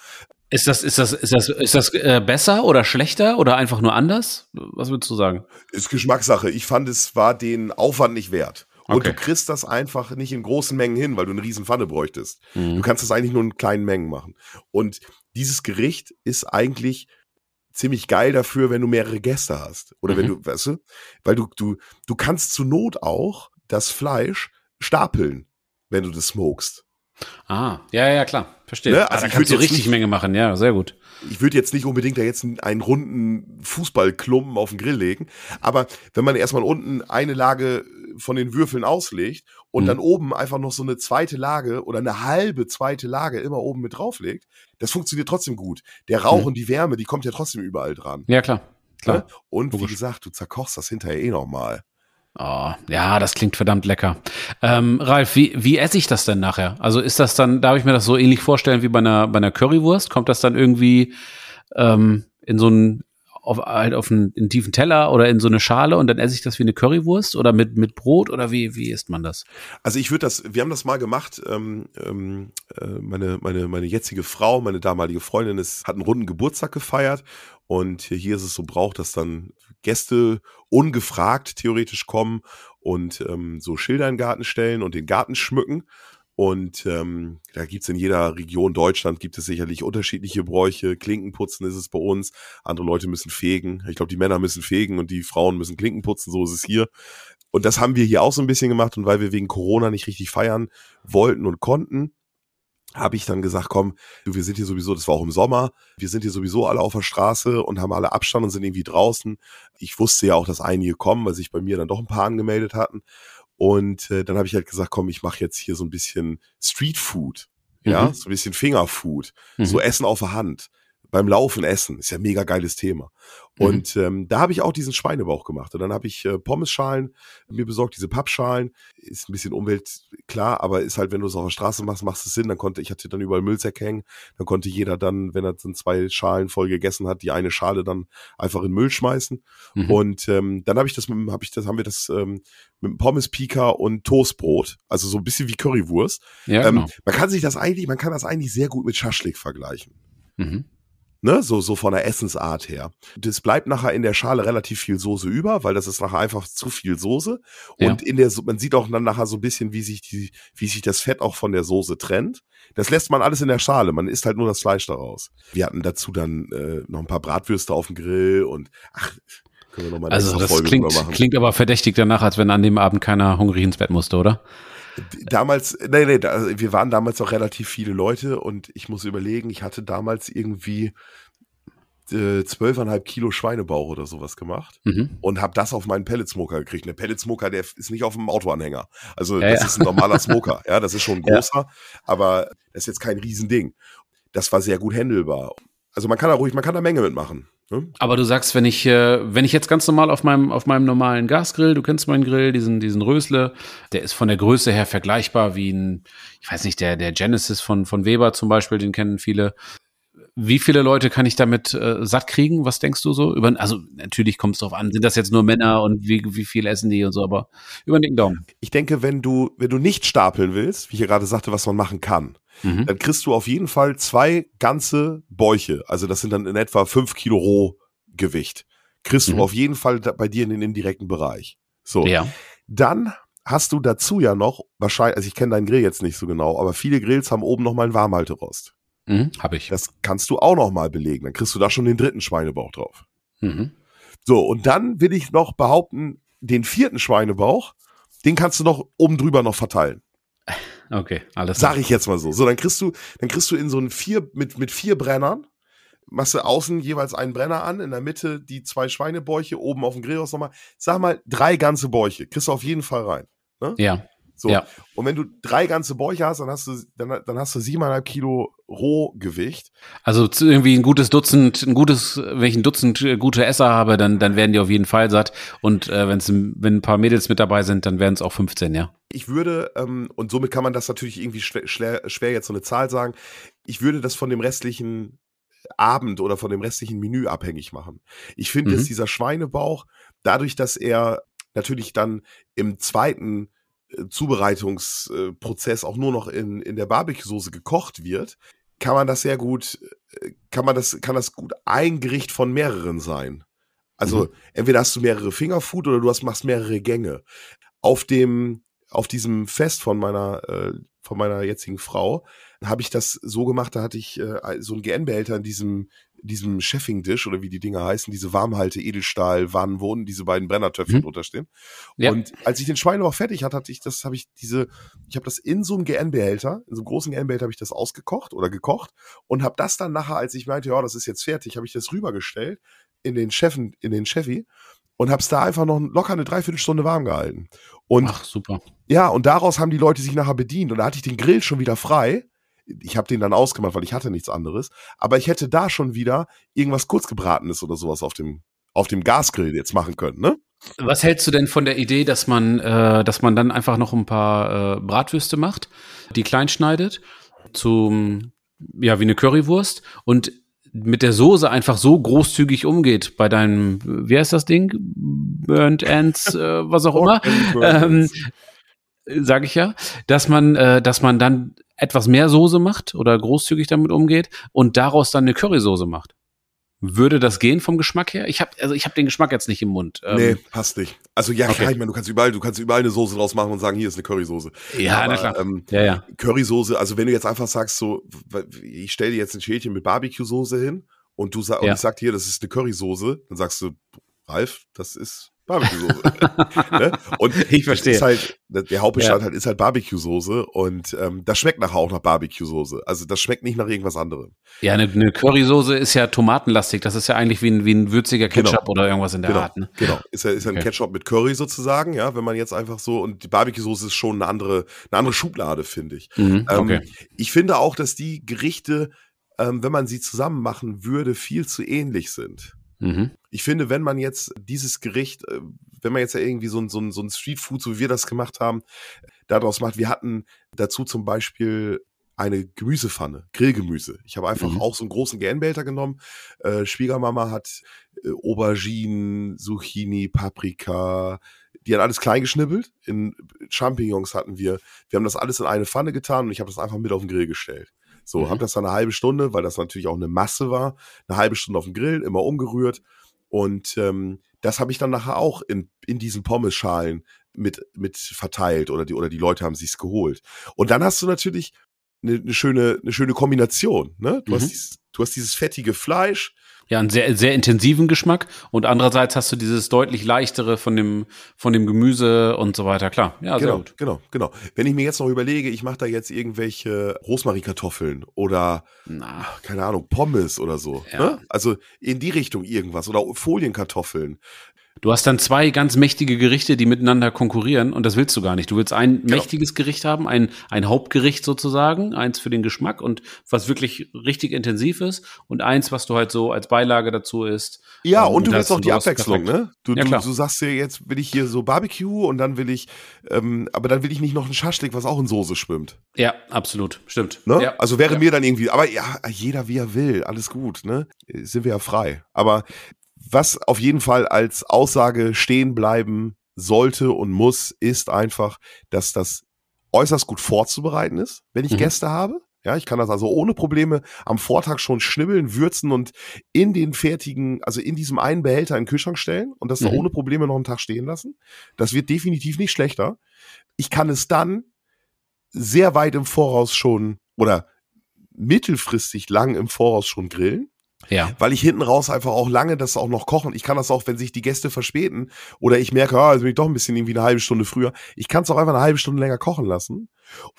Ist das, ist das, ist das, ist das äh, besser oder schlechter oder einfach nur anders? Was würdest du sagen? Ist Geschmackssache. Ich fand, es war den Aufwand nicht wert. Und okay. du kriegst das einfach nicht in großen Mengen hin, weil du eine riesen Pfanne bräuchtest. Mhm. Du kannst das eigentlich nur in kleinen Mengen machen. Und dieses Gericht ist eigentlich ziemlich geil dafür, wenn du mehrere Gäste hast. Oder mhm. wenn du, weißt du, weil du, du, du kannst zur Not auch das Fleisch stapeln, wenn du das smokest. Ah, ja, ja, klar, verstehe. Ne? Also ah, da kannst du richtig nicht, Menge machen, ja, sehr gut. Ich würde jetzt nicht unbedingt da jetzt einen, einen runden Fußballklumpen auf den Grill legen, aber wenn man erstmal unten eine Lage von den Würfeln auslegt und mhm. dann oben einfach noch so eine zweite Lage oder eine halbe zweite Lage immer oben mit drauflegt, das funktioniert trotzdem gut. Der Rauch mhm. und die Wärme, die kommt ja trotzdem überall dran. Ja, klar. klar. Ne? Und Logisch. wie gesagt, du zerkochst das hinterher eh nochmal. Oh, ja, das klingt verdammt lecker. Ähm, Ralf, wie, wie esse ich das denn nachher? Also ist das dann, darf ich mir das so ähnlich vorstellen wie bei einer, bei einer Currywurst? Kommt das dann irgendwie ähm, in so einen, auf, halt auf einen, einen, tiefen Teller oder in so eine Schale und dann esse ich das wie eine Currywurst oder mit, mit Brot oder wie, wie isst man das? Also ich würde das, wir haben das mal gemacht, ähm, ähm, äh, meine, meine, meine jetzige Frau, meine damalige Freundin ist, hat einen runden Geburtstag gefeiert und hier ist es so braucht, dass dann Gäste ungefragt theoretisch kommen und ähm, so Schilder in den Garten stellen und den Garten schmücken. Und ähm, da gibt's in jeder Region Deutschland gibt es sicherlich unterschiedliche Bräuche. Klinkenputzen ist es bei uns. Andere Leute müssen fegen. Ich glaube, die Männer müssen fegen und die Frauen müssen Klinken putzen. So ist es hier. Und das haben wir hier auch so ein bisschen gemacht. Und weil wir wegen Corona nicht richtig feiern wollten und konnten, habe ich dann gesagt, komm, du, wir sind hier sowieso, das war auch im Sommer, wir sind hier sowieso alle auf der Straße und haben alle Abstand und sind irgendwie draußen. Ich wusste ja auch, dass einige kommen, weil sich bei mir dann doch ein paar angemeldet hatten. Und äh, dann habe ich halt gesagt, komm, ich mache jetzt hier so ein bisschen Street Food. Ja, mhm. so ein bisschen Fingerfood, mhm. so Essen auf der Hand beim Laufen essen. Ist ja ein mega geiles Thema. Mhm. Und ähm, da habe ich auch diesen Schweinebauch gemacht. Und dann habe ich äh, Pommesschalen mir besorgt, diese Pappschalen. Ist ein bisschen Umwelt, klar, aber ist halt, wenn du es auf der Straße machst, macht es Sinn. Dann konnte, ich hatte dann überall Müllsäcke hängen. Dann konnte jeder dann, wenn er dann zwei Schalen voll gegessen hat, die eine Schale dann einfach in Müll schmeißen. Mhm. Und ähm, dann habe ich das mit, habe ich das, haben wir das ähm, mit Pommes Pika und Toastbrot, also so ein bisschen wie Currywurst. Ja, ähm, genau. man kann sich das eigentlich, man kann das eigentlich sehr gut mit Schaschlik vergleichen. Mhm. Ne, so, so von der Essensart her. Das bleibt nachher in der Schale relativ viel Soße über, weil das ist nachher einfach zu viel Soße. Und ja. in der, man sieht auch dann nachher so ein bisschen, wie sich die, wie sich das Fett auch von der Soße trennt. Das lässt man alles in der Schale. Man isst halt nur das Fleisch daraus. Wir hatten dazu dann äh, noch ein paar Bratwürste auf dem Grill und ach, können wir noch mal Also das Folge klingt, klingt aber verdächtig danach, als wenn an dem Abend keiner hungrig ins Bett musste, oder? Damals, nee, nee, da, wir waren damals auch relativ viele Leute und ich muss überlegen, ich hatte damals irgendwie äh, zwölfeinhalb Kilo Schweinebauch oder sowas gemacht mhm. und habe das auf meinen Pelletsmoker gekriegt. Der Pelletsmoker, der ist nicht auf dem Autoanhänger. Also ja, das ja. ist ein normaler Smoker. ja, das ist schon ein großer, ja. aber das ist jetzt kein Riesending. Das war sehr gut handelbar. Also man kann da ruhig, man kann da Menge mitmachen. Ne? Aber du sagst, wenn ich, äh, wenn ich jetzt ganz normal auf meinem, auf meinem normalen Gasgrill, du kennst meinen Grill, diesen, diesen Rösle, der ist von der Größe her vergleichbar wie ein, ich weiß nicht, der, der Genesis von, von Weber zum Beispiel, den kennen viele. Wie viele Leute kann ich damit äh, satt kriegen? Was denkst du so? Über, also natürlich kommt es drauf an, sind das jetzt nur Männer und wie, wie viel essen die und so, aber über den Daumen. Ich denke, wenn du, wenn du nicht stapeln willst, wie ich ja gerade sagte, was man machen kann, mhm. dann kriegst du auf jeden Fall zwei ganze Bäuche. Also das sind dann in etwa fünf Kilo Rohgewicht. Kriegst mhm. du auf jeden Fall bei dir in den indirekten Bereich. So. Ja. Dann hast du dazu ja noch, wahrscheinlich, also ich kenne deinen Grill jetzt nicht so genau, aber viele Grills haben oben noch mal einen Warmhalterost. Mhm, Habe ich. Das kannst du auch noch mal belegen. Dann kriegst du da schon den dritten Schweinebauch drauf. Mhm. So, und dann will ich noch behaupten, den vierten Schweinebauch, den kannst du noch oben drüber noch verteilen. Okay, alles. Sag ich jetzt mal so. So, dann kriegst du, dann kriegst du in so einen vier, mit, mit vier Brennern, machst du außen jeweils einen Brenner an, in der Mitte die zwei Schweinebäuche, oben auf dem Grillhaus nochmal. Sag mal, drei ganze Bäuche. Kriegst du auf jeden Fall rein. Ne? Ja. So. Ja. Und wenn du drei ganze Bäuche hast, dann hast du, dann, dann hast du siebeneinhalb Kilo Rohgewicht. Also irgendwie ein gutes Dutzend, ein gutes, wenn ich ein Dutzend äh, gute Esser habe, dann, dann werden die auf jeden Fall satt. Und äh, wenn's, wenn ein paar Mädels mit dabei sind, dann werden es auch 15, ja. Ich würde, ähm, und somit kann man das natürlich irgendwie schwer, schwer jetzt so eine Zahl sagen, ich würde das von dem restlichen Abend oder von dem restlichen Menü abhängig machen. Ich finde, mhm. dass dieser Schweinebauch, dadurch, dass er natürlich dann im zweiten Zubereitungsprozess auch nur noch in, in der Barbecue-Soße gekocht wird, kann man das sehr gut, äh, kann man das, kann das gut ein Gericht von mehreren sein. Also mhm. entweder hast du mehrere Fingerfood oder du hast, machst mehrere Gänge. Auf dem, auf diesem Fest von meiner, äh, von meiner jetzigen Frau habe ich das so gemacht, da hatte ich äh, so einen GN-Behälter in diesem, diesem Chefing-Dish oder wie die Dinger heißen, diese Warmhalte Edelstahl-Wannen, wo diese beiden Brennertöpfe mhm. drunter stehen. Ja. Und als ich den Schweinebauch fertig hatte, hatte ich das, habe ich diese, ich habe das in so einem GN-Behälter, in so einem großen GN-Behälter habe ich das ausgekocht oder gekocht und habe das dann nachher, als ich meinte, ja, das ist jetzt fertig, habe ich das rübergestellt in den Chefen, in den Chevy und habe es da einfach noch locker eine Dreiviertelstunde warm gehalten. Und Ach, super. Ja, und daraus haben die Leute sich nachher bedient und da hatte ich den Grill schon wieder frei ich habe den dann ausgemacht, weil ich hatte nichts anderes. Aber ich hätte da schon wieder irgendwas kurzgebratenes oder sowas auf dem auf dem Gasgrill jetzt machen können, ne? Was hältst du denn von der Idee, dass man, äh, dass man dann einfach noch ein paar äh, Bratwürste macht, die klein schneidet, zum, ja, wie eine Currywurst und mit der Soße einfach so großzügig umgeht bei deinem, wie heißt das Ding? Burnt Ends, äh, was auch immer. ähm, sage ich ja, dass man, äh, dass man dann etwas mehr Soße macht oder großzügig damit umgeht und daraus dann eine Currysoße macht. Würde das gehen vom Geschmack her? Ich habe also ich habe den Geschmack jetzt nicht im Mund. Ähm, nee, passt nicht. Also ja, okay. klar, ich meine, du kannst überall, du kannst überall eine Soße draus machen und sagen, hier ist eine Currysoße. Ja, Aber, na klar. Ähm, ja, ja. Currysoße, also wenn du jetzt einfach sagst, so, ich stelle dir jetzt ein Schälchen mit Barbecue-Soße hin und du sagst, ja. und ich sag dir, das ist eine Currysoße, dann sagst du, Ralf, das ist Barbecue-Soße. ne? Und ich verstehe. Ist halt, der Hauptbestandteil ja. ist halt Barbecue-Soße und ähm, das schmeckt nachher auch nach Barbecue-Soße. Also das schmeckt nicht nach irgendwas anderem. Ja, eine, eine Currysoße ist ja tomatenlastig. Das ist ja eigentlich wie ein, wie ein würziger genau. Ketchup genau. oder irgendwas in der genau. Art. Ne? Genau, ist ja, ist ja ein okay. Ketchup mit Curry sozusagen, ja, wenn man jetzt einfach so, und die Barbecue-Soße ist schon eine andere, eine andere Schublade, finde ich. Mhm, ähm, okay. ich finde auch, dass die Gerichte, ähm, wenn man sie zusammen machen würde, viel zu ähnlich sind. Mhm. Ich finde, wenn man jetzt dieses Gericht, äh, wenn man jetzt ja irgendwie so ein, so ein, so ein Streetfood, so wie wir das gemacht haben, daraus macht, wir hatten dazu zum Beispiel eine Gemüsepfanne, Grillgemüse. Ich habe einfach mhm. auch so einen großen GN-Behälter genommen. Äh, Schwiegermama hat äh, Auberginen, Zucchini, Paprika, die hat alles klein geschnippelt. In Champignons hatten wir. Wir haben das alles in eine Pfanne getan und ich habe das einfach mit auf den Grill gestellt. So, mhm. habe das dann eine halbe Stunde, weil das natürlich auch eine Masse war, eine halbe Stunde auf dem Grill, immer umgerührt. Und ähm, das habe ich dann nachher auch in, in diesen Pommesschalen mit, mit verteilt oder die, oder die Leute haben sich's geholt. Und dann hast du natürlich eine, eine schöne, eine schöne Kombination. Ne? Du, mhm. hast dieses, du hast dieses fettige Fleisch, Ja, einen sehr, sehr intensiven Geschmack und andererseits hast du dieses deutlich leichtere von dem, von dem Gemüse und so weiter. Klar, ja, genau, sehr gut. Genau, genau. Wenn ich mir jetzt noch überlege, ich mache da jetzt irgendwelche Rosmarinkartoffeln oder, Na. keine Ahnung, Pommes oder so. Ja. Ne? Also in die Richtung irgendwas oder Folienkartoffeln. Du hast dann zwei ganz mächtige Gerichte, die miteinander konkurrieren und das willst du gar nicht. Du willst ein genau. mächtiges Gericht haben, ein, ein Hauptgericht sozusagen, eins für den Geschmack und was wirklich richtig intensiv ist und eins, was du halt so als Beilage dazu isst. Ja, und, ähm, und du willst auch die Abwechslung, ne? Du, ja, du, du, sagst dir jetzt, will ich hier so Barbecue und dann will ich, ähm, aber dann will ich nicht noch ein Schaschlik, was auch in Soße schwimmt. Ja, absolut, stimmt. Ne? Ja. Also wäre ja. mir dann irgendwie, aber ja, jeder wie er will, alles gut, ne? Sind wir ja frei. Aber was auf jeden Fall als Aussage stehen bleiben sollte und muss, ist einfach, dass das äußerst gut vorzubereiten ist, wenn ich mhm. Gäste habe. Ja, ich kann das also ohne Probleme am Vortag schon schnibbeln, würzen und in den fertigen, also in diesem einen Behälter in den Kühlschrank stellen und das mhm. ohne Probleme noch einen Tag stehen lassen. Das wird definitiv nicht schlechter. Ich kann es dann sehr weit im Voraus schon oder mittelfristig lang im Voraus schon grillen. Ja. Weil ich hinten raus einfach auch lange das auch noch kochen. Ich kann das auch, wenn sich die Gäste verspäten oder ich merke, ah, also bin ich doch ein bisschen irgendwie eine halbe Stunde früher. Ich kann es auch einfach eine halbe Stunde länger kochen lassen.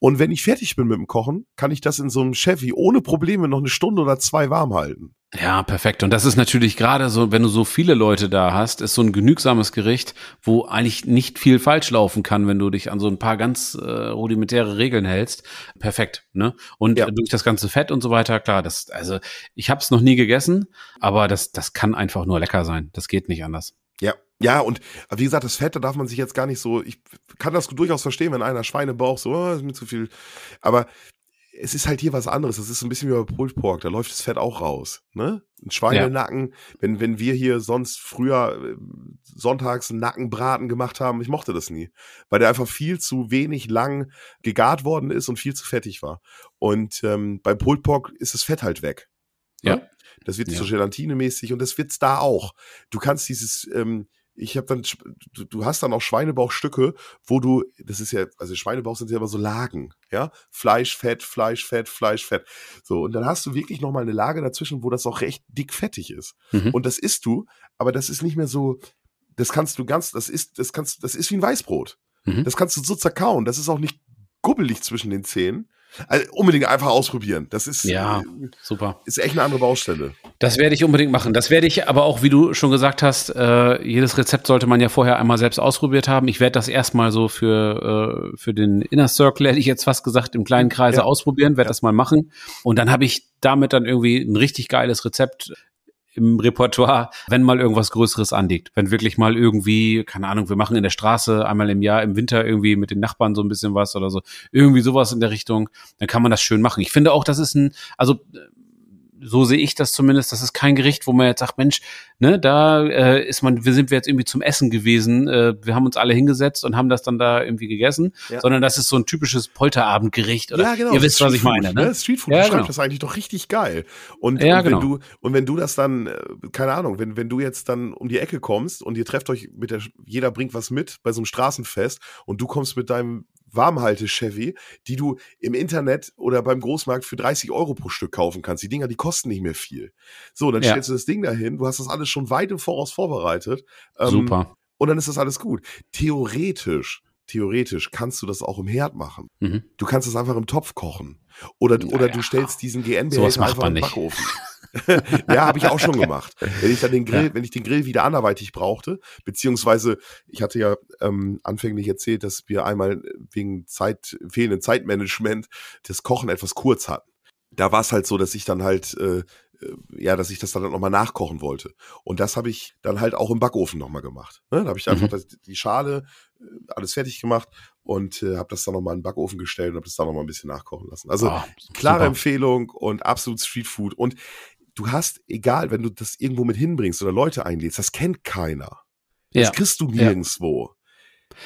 Und wenn ich fertig bin mit dem Kochen, kann ich das in so einem Chevy ohne Probleme noch eine Stunde oder zwei warm halten. Ja, perfekt. Und das ist natürlich gerade so, wenn du so viele Leute da hast, ist so ein genügsames Gericht, wo eigentlich nicht viel falsch laufen kann, wenn du dich an so ein paar ganz äh, rudimentäre Regeln hältst. Perfekt, ne? Und ja. durch das ganze Fett und so weiter, klar, das also ich habe es noch nie gegessen, aber das das kann einfach nur lecker sein. Das geht nicht anders. Ja, ja, und wie gesagt, das Fett, da darf man sich jetzt gar nicht so, ich kann das durchaus verstehen, wenn einer Schweinebauch so, oh, ist mir zu viel. Aber es ist halt hier was anderes. Das ist ein bisschen wie bei Pulled Pork. Da läuft das Fett auch raus. Ne? Ein Schweinenacken. Ja. Wenn, wenn wir hier sonst früher äh, sonntags einen Nackenbraten gemacht haben, ich mochte das nie. Weil der einfach viel zu wenig lang gegart worden ist und viel zu fettig war. Und ähm, bei Pulled Pork ist das Fett halt weg. Ne? Ja. Das wird ja. so gelatinemäßig und das wird's da auch. Du kannst dieses, ähm, ich habe dann, du, du hast dann auch Schweinebauchstücke, wo du, das ist ja, also Schweinebauch sind ja immer so Lagen, ja, Fleisch, Fett, Fleisch, Fett, Fleisch, Fett. So, und dann hast du wirklich nochmal eine Lage dazwischen, wo das auch recht dick fettig ist. Mhm. Und das isst du, aber das ist nicht mehr so, das kannst du ganz, das ist, das kannst, das ist wie ein Weißbrot. Mhm. Das kannst du so zerkauen, das ist auch nicht gubbelig zwischen den Zähnen. Also unbedingt einfach ausprobieren. Das ist ja super. Ist echt eine andere Baustelle. Das werde ich unbedingt machen. Das werde ich aber auch, wie du schon gesagt hast, äh, jedes Rezept sollte man ja vorher einmal selbst ausprobiert haben. Ich werde das erstmal so für äh, für den Inner Circle hätte ich jetzt fast gesagt im kleinen Kreise ja. ausprobieren, werde ja. das mal machen und dann habe ich damit dann irgendwie ein richtig geiles Rezept im Repertoire, wenn mal irgendwas Größeres anliegt. Wenn wirklich mal irgendwie, keine Ahnung, wir machen in der Straße einmal im Jahr im Winter irgendwie mit den Nachbarn so ein bisschen was oder so, irgendwie sowas in der Richtung, dann kann man das schön machen. Ich finde auch, das ist ein, also so sehe ich das zumindest. Das ist kein Gericht, wo man jetzt sagt, Mensch, ne, da äh, ist man, wir sind wir jetzt irgendwie zum Essen gewesen. Äh, wir haben uns alle hingesetzt und haben das dann da irgendwie gegessen, ja. sondern das ist so ein typisches Polterabendgericht. Oder ja, genau. Ihr wisst, was ich meine. Ne? ne? Streetfood ja, genau. das eigentlich doch richtig geil. Und, ja, und wenn genau. du und wenn du das dann, äh, keine Ahnung, wenn wenn du jetzt dann um die Ecke kommst und ihr trefft euch mit der, jeder bringt was mit bei so einem Straßenfest und du kommst mit deinem Warmhalte-Chevy, die du im Internet oder beim Großmarkt für 30 Euro pro Stück kaufen kannst. Die Dinger, die kosten nicht mehr viel. So, dann ja. stellst du das Ding dahin, du hast das alles schon weit im Voraus vorbereitet. Ähm, Super. Und dann ist das alles gut. Theoretisch, theoretisch kannst du das auch im Herd machen. Mhm. Du kannst das einfach im Topf kochen. Oder, naja. oder du stellst diesen GN-Behälter einfach in den Backofen. ja, habe ich auch schon gemacht. Wenn ich dann den Grill, ja. wenn ich den Grill wieder anderweitig brauchte, beziehungsweise ich hatte ja ähm, anfänglich erzählt, dass wir einmal wegen Zeit, fehlenden Zeitmanagement das Kochen etwas kurz hatten. Da war es halt so, dass ich dann halt äh, äh, ja, dass ich das dann nochmal nachkochen wollte. Und das habe ich dann halt auch im Backofen nochmal gemacht. Ne? Da habe ich einfach mhm. das, die Schale, äh, alles fertig gemacht und äh, habe das dann nochmal in den Backofen gestellt und habe das dann nochmal ein bisschen nachkochen lassen. Also oh, klare Empfehlung und absolut Streetfood. Und du hast, egal, wenn du das irgendwo mit hinbringst oder Leute einlädst, das kennt keiner. Das ja. kriegst du nirgendwo.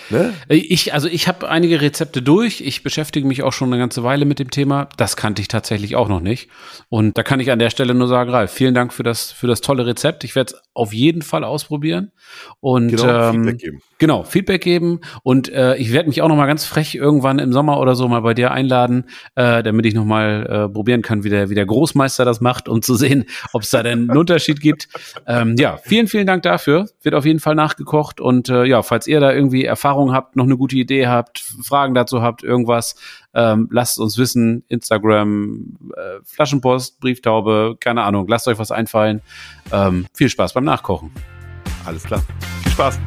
Ne? Ich, also ich habe einige Rezepte durch. Ich beschäftige mich auch schon eine ganze Weile mit dem Thema. Das kannte ich tatsächlich auch noch nicht. Und da kann ich an der Stelle nur sagen, Ralf, vielen Dank für das, für das tolle Rezept. Ich werde es auf jeden Fall ausprobieren. Und genau, ähm, Feedback geben. Genau, Feedback geben. Und äh, ich werde mich auch noch mal ganz frech irgendwann im Sommer oder so mal bei dir einladen, äh, damit ich noch mal äh, probieren kann, wie der, wie der Großmeister das macht, um zu sehen, ob es da denn einen Unterschied gibt. Ähm, ja, vielen, vielen Dank dafür. Wird auf jeden Fall nachgekocht. Und äh, ja, falls ihr da irgendwie Erfahrung habt, noch eine gute Idee habt, Fragen dazu habt, irgendwas, ähm, lasst uns wissen. Instagram, äh, Flaschenpost, Brieftaube, keine Ahnung, lasst euch was einfallen. Ähm, viel Spaß beim Nachkochen. Alles klar. Viel Spaß.